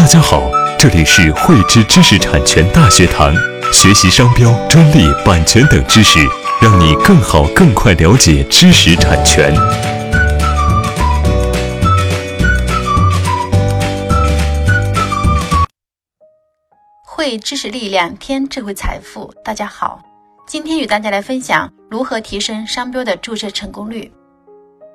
大家好，这里是汇知知识产权大学堂，学习商标、专利、版权等知识，让你更好、更快了解知识产权。汇知识力量，添智慧财富。大家好，今天与大家来分享如何提升商标的注册成功率。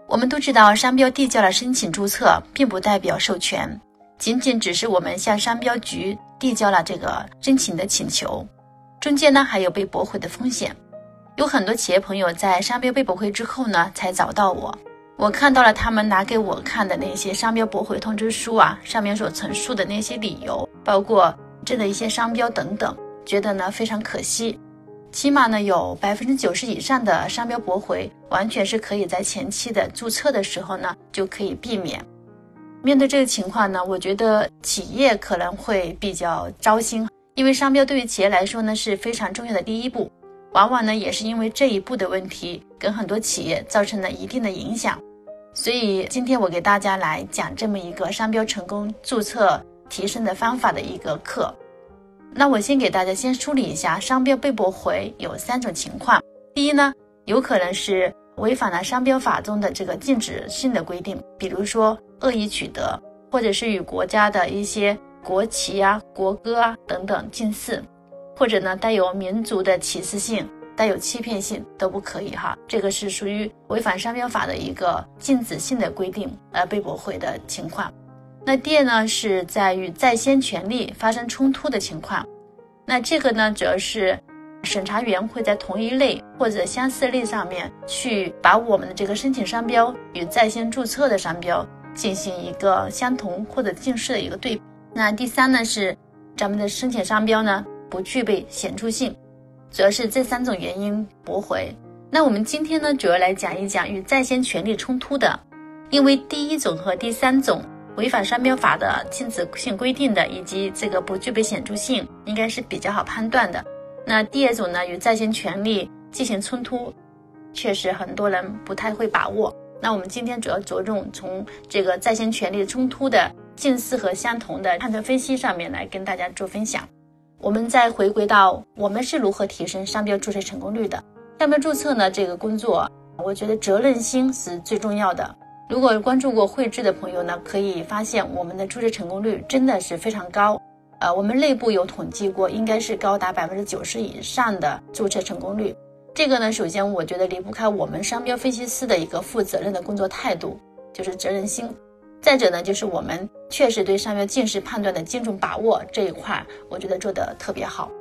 我们都知道，商标递交了申请注册，并不代表授权。仅仅只是我们向商标局递交了这个申请的请求，中间呢还有被驳回的风险。有很多企业朋友在商标被驳回之后呢，才找到我。我看到了他们拿给我看的那些商标驳回通知书啊，上面所陈述的那些理由，包括这的一些商标等等，觉得呢非常可惜。起码呢有百分之九十以上的商标驳回，完全是可以在前期的注册的时候呢就可以避免。面对这个情况呢，我觉得企业可能会比较糟心，因为商标对于企业来说呢是非常重要的第一步，往往呢也是因为这一步的问题，跟很多企业造成了一定的影响。所以今天我给大家来讲这么一个商标成功注册提升的方法的一个课。那我先给大家先梳理一下，商标被驳回有三种情况。第一呢，有可能是违反了商标法中的这个禁止性的规定，比如说。恶意取得，或者是与国家的一些国旗啊、国歌啊等等近似，或者呢带有民族的歧视性、带有欺骗性都不可以哈。这个是属于违反商标法的一个禁止性的规定而被驳回的情况。那第二呢是在与在先权利发生冲突的情况，那这个呢主要是审查员会在同一类或者相似类上面去把我们的这个申请商标与在先注册的商标。进行一个相同或者近似的一个对比。那第三呢是咱们的申请商标呢不具备显著性，主要是这三种原因驳回。那我们今天呢主要来讲一讲与在先权利冲突的，因为第一种和第三种违反商标法的禁止性规定的，以及这个不具备显著性，应该是比较好判断的。那第二种呢与在先权利进行冲突，确实很多人不太会把握。那我们今天主要着重从这个在先权利冲突的近似和相同的判断分析上面来跟大家做分享。我们再回归到我们是如何提升商标注册成功率的？商标注册呢这个工作，我觉得责任心是最重要的。如果关注过汇智的朋友呢，可以发现我们的注册成功率真的是非常高。呃，我们内部有统计过，应该是高达百分之九十以上的注册成功率。这个呢，首先我觉得离不开我们商标分析师的一个负责任的工作态度，就是责任心。再者呢，就是我们确实对商标近似判断的精准把握这一块，我觉得做得特别好。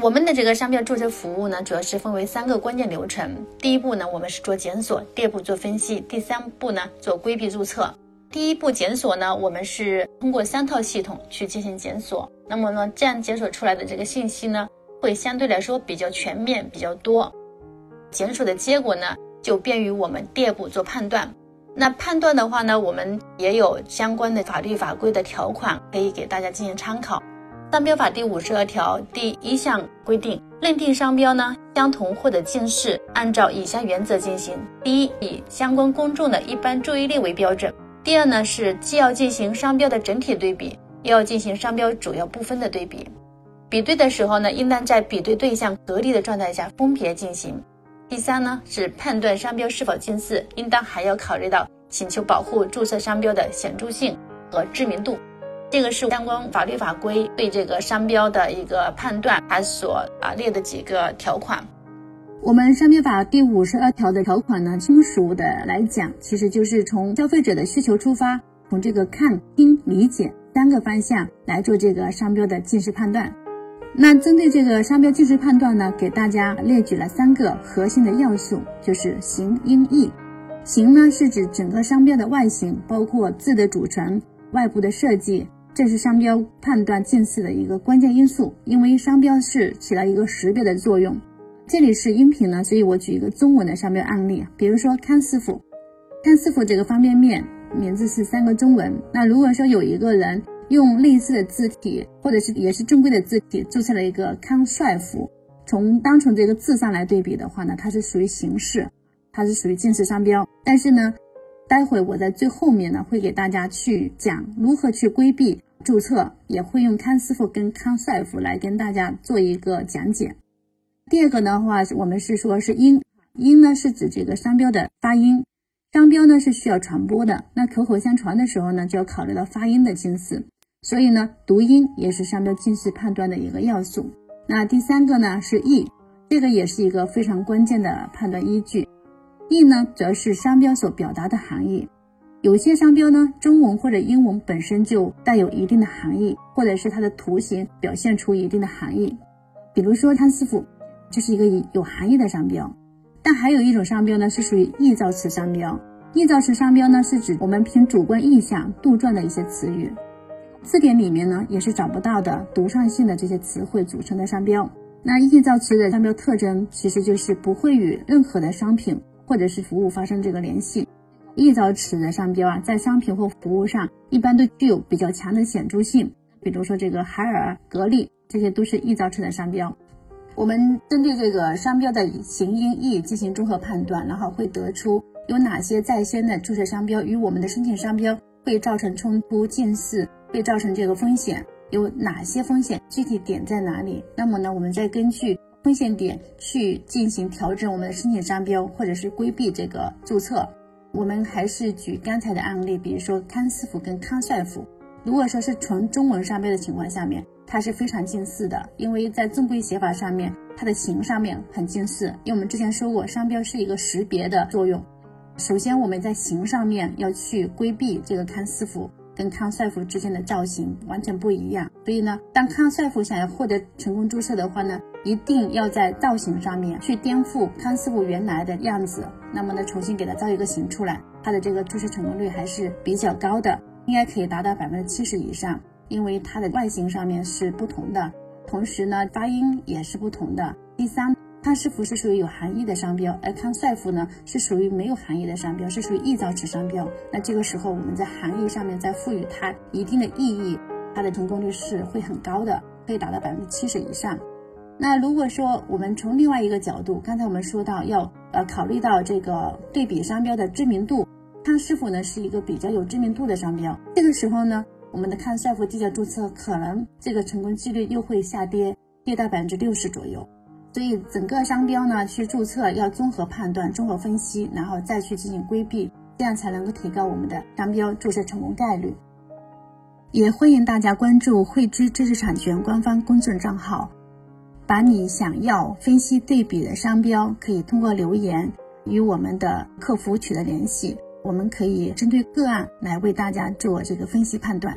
我们的这个商标注册服务呢，主要是分为三个关键流程。第一步呢，我们是做检索；第二步做分析；第三步呢，做规避注册。第一步检索呢，我们是通过三套系统去进行检索。那么呢，这样检索出来的这个信息呢，会相对来说比较全面、比较多。检索的结果呢，就便于我们第二步做判断。那判断的话呢，我们也有相关的法律法规的条款可以给大家进行参考。商标法第五十二条第一项规定，认定商标呢相同或者近似，按照以下原则进行：第一，以相关公众的一般注意力为标准；第二呢，是既要进行商标的整体对比，又要进行商标主要部分的对比。比对的时候呢，应当在比对对象隔离的状态下分别进行。第三呢，是判断商标是否近似，应当还要考虑到请求保护注册商标的显著性和知名度。这个是相关法律法规对这个商标的一个判断，它所啊列的几个条款。我们商标法第五十二条的条款呢，通俗的来讲，其实就是从消费者的需求出发，从这个看、听、理解三个方向来做这个商标的近似判断。那针对这个商标近似判断呢，给大家列举了三个核心的要素，就是形、音、义。形呢是指整个商标的外形，包括字的组成、外部的设计，这是商标判断近似的一个关键因素。因为商标是起到一个识别的作用。这里是音频呢，所以我举一个中文的商标案例，比如说康师傅，康师傅这个方便面名字是三个中文。那如果说有一个人。用类似的字体，或者是也是正规的字体注册了一个康帅府，从单从这个字上来对比的话呢，它是属于形式，它是属于近似商标。但是呢，待会我在最后面呢会给大家去讲如何去规避注册，也会用康师傅跟康帅傅来跟大家做一个讲解。第二个的话，我们是说是音，音呢是指这个商标的发音，商标呢是需要传播的，那口口相传的时候呢，就要考虑到发音的近似，所以呢，读音也是商标近似判断的一个要素。那第三个呢是意，这个也是一个非常关键的判断依据。意呢，则是商标所表达的含义。有些商标呢，中文或者英文本身就带有一定的含义，或者是它的图形表现出一定的含义。比如说康师傅，这是一个有含义的商标。但还有一种商标呢，是属于臆造词商标。臆造词商标呢，是指我们凭主观意象杜撰的一些词语，字典里面呢也是找不到的独创性的这些词汇组成的商标。那臆造词的商标特征，其实就是不会与任何的商品。或者是服务发生这个联系，臆造词的商标啊，在商品或服务上一般都具有比较强的显著性。比如说这个海尔、格力，这些都是臆造词的商标。我们针对这个商标的形、音、义进行综合判断，然后会得出有哪些在先的注册商标与我们的申请商标会造成冲突、近似，会造成这个风险，有哪些风险，具体点在哪里？那么呢，我们再根据。风险点去进行调整我们的申请商标，或者是规避这个注册。我们还是举刚才的案例，比如说康师傅跟康帅傅。如果说是纯中文商标的情况下面，它是非常近似的，因为在正规写法上面，它的形上面很近似。因为我们之前说过，商标是一个识别的作用。首先我们在形上面要去规避这个康师傅。跟康帅傅之间的造型完全不一样，所以呢，当康帅傅想要获得成功注册的话呢，一定要在造型上面去颠覆康师傅原来的样子，那么呢，重新给他造一个型出来，他的这个注册成功率还是比较高的，应该可以达到百分之七十以上，因为它的外形上面是不同的，同时呢，发音也是不同的。第三。康师傅是属于有含义的商标，而康帅傅呢是属于没有含义的商标，是属于臆造词商标。那这个时候我们在含义上面再赋予它一定的意义，它的成功率是会很高的，可以达到百分之七十以上。那如果说我们从另外一个角度，刚才我们说到要呃考虑到这个对比商标的知名度，康师傅呢是一个比较有知名度的商标，这个时候呢，我们的康帅傅递交注册可能这个成功几率又会下跌，跌到百分之六十左右。所以整个商标呢，去注册要综合判断、综合分析，然后再去进行规避，这样才能够提高我们的商标注册成功概率。也欢迎大家关注汇知知识产权官方公众账号，把你想要分析对比的商标，可以通过留言与我们的客服取得联系，我们可以针对个案来为大家做这个分析判断。